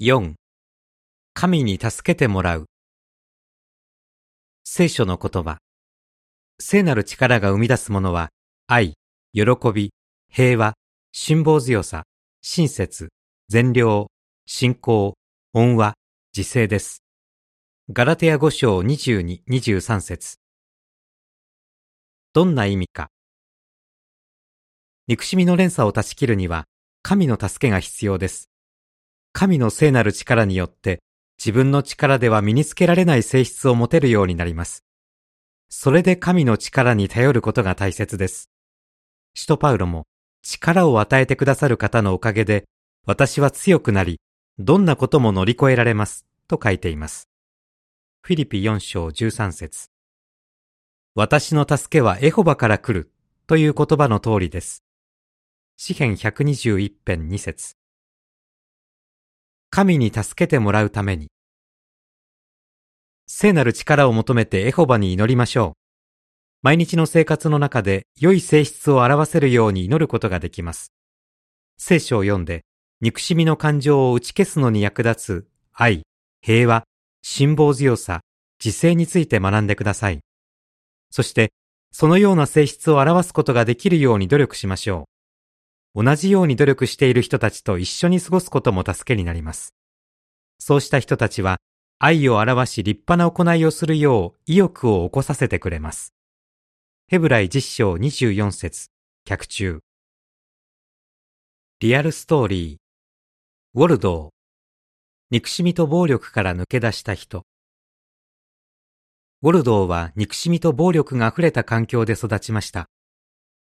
4神に助けてもらう。聖書の言葉。聖なる力が生み出すものは愛、喜び、平和、辛抱強さ、親切、善良、信仰、恩和、自制です。ガラテヤ5章22、23節。どんな意味か。憎しみの連鎖を断ち切るには神の助けが必要です。神の聖なる力によって自分の力では身につけられない性質を持てるようになります。それで神の力に頼ることが大切です。使徒パウロも力を与えてくださる方のおかげで私は強くなり、どんなことも乗り越えられますと書いています。フィリピ4章13節私の助けはエホバから来るという言葉の通りです。詩編121編2節神に助けてもらうために。聖なる力を求めてエホバに祈りましょう。毎日の生活の中で良い性質を表せるように祈ることができます。聖書を読んで、憎しみの感情を打ち消すのに役立つ愛、平和、辛抱強さ、自制について学んでください。そして、そのような性質を表すことができるように努力しましょう。同じように努力している人たちと一緒に過ごすことも助けになります。そうした人たちは、愛を表し立派な行いをするよう意欲を起こさせてくれます。ヘブライ実章24節脚中。リアルストーリー。ウォルドー。憎しみと暴力から抜け出した人。ウォルドーは憎しみと暴力が溢れた環境で育ちました。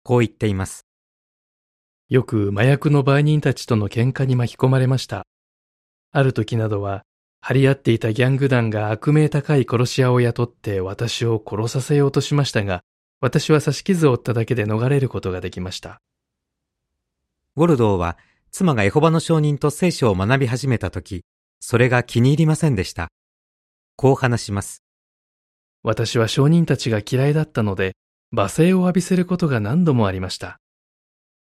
こう言っています。よく麻薬の売人たちとの喧嘩に巻き込まれました。ある時などは、張り合っていたギャング団が悪名高い殺し屋を雇って私を殺させようとしましたが、私は刺し傷を負っただけで逃れることができました。ウォルドーは、妻がエホバの証人と聖書を学び始めた時、それが気に入りませんでした。こう話します。私は証人たちが嫌いだったので、罵声を浴びせることが何度もありました。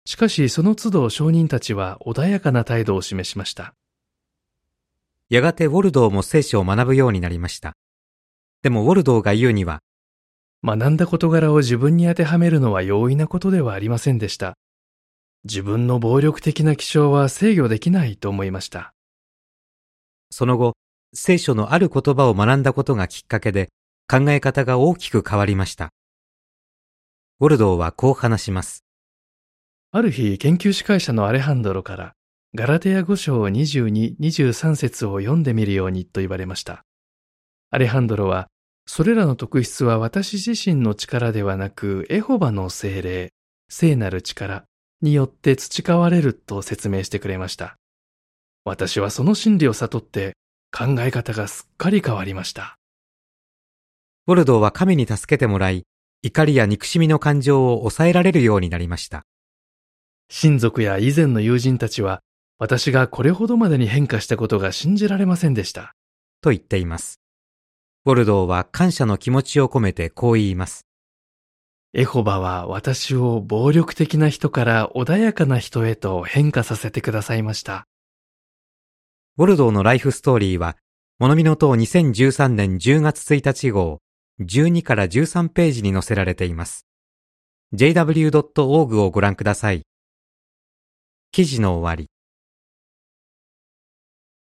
しかしその都度証人たちは穏やかな態度を示しました。やがてウォルドーも聖書を学ぶようになりました。でもウォルドーが言うには、学んだ事柄を自分に当てはめるのは容易なことではありませんでした。自分の暴力的な気象は制御できないと思いました。その後、聖書のある言葉を学んだことがきっかけで考え方が大きく変わりました。ウォルドーはこう話します。ある日、研究司会者のアレハンドロから、ガラテヤ5章22、23節を読んでみるようにと言われました。アレハンドロは、それらの特質は私自身の力ではなく、エホバの精霊、聖なる力によって培われると説明してくれました。私はその真理を悟って考え方がすっかり変わりました。ボルドーは神に助けてもらい、怒りや憎しみの感情を抑えられるようになりました。親族や以前の友人たちは、私がこれほどまでに変化したことが信じられませんでした。と言っています。ボルドーは感謝の気持ちを込めてこう言います。エホバは私を暴力的な人から穏やかな人へと変化させてくださいました。ボルドーのライフストーリーは、モノミノ島2013年10月1日号、12から13ページに載せられています。jw.org をご覧ください。記事の終わり。